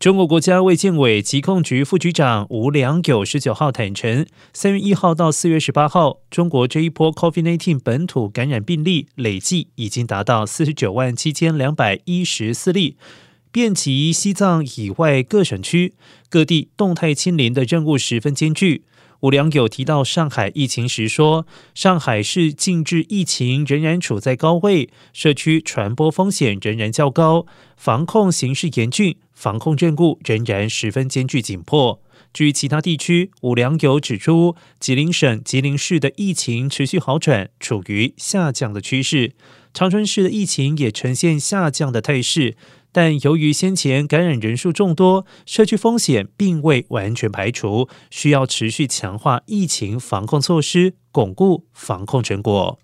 中国国家卫健委疾控局副局长吴良友十九号坦承，三月一号到四月十八号，中国这一波 COVID-19 本土感染病例累计已经达到四十九万七千两百一十四例，遍及西藏以外各省区，各地动态清零的任务十分艰巨。吴良友提到上海疫情时说，上海市禁制疫情仍然处在高位，社区传播风险仍然较高，防控形势严峻，防控任务仍然十分艰巨紧迫。至于其他地区，吴良友指出，吉林省吉林市的疫情持续好转，处于下降的趋势；长春市的疫情也呈现下降的态势。但由于先前感染人数众多，社区风险并未完全排除，需要持续强化疫情防控措施，巩固防控成果。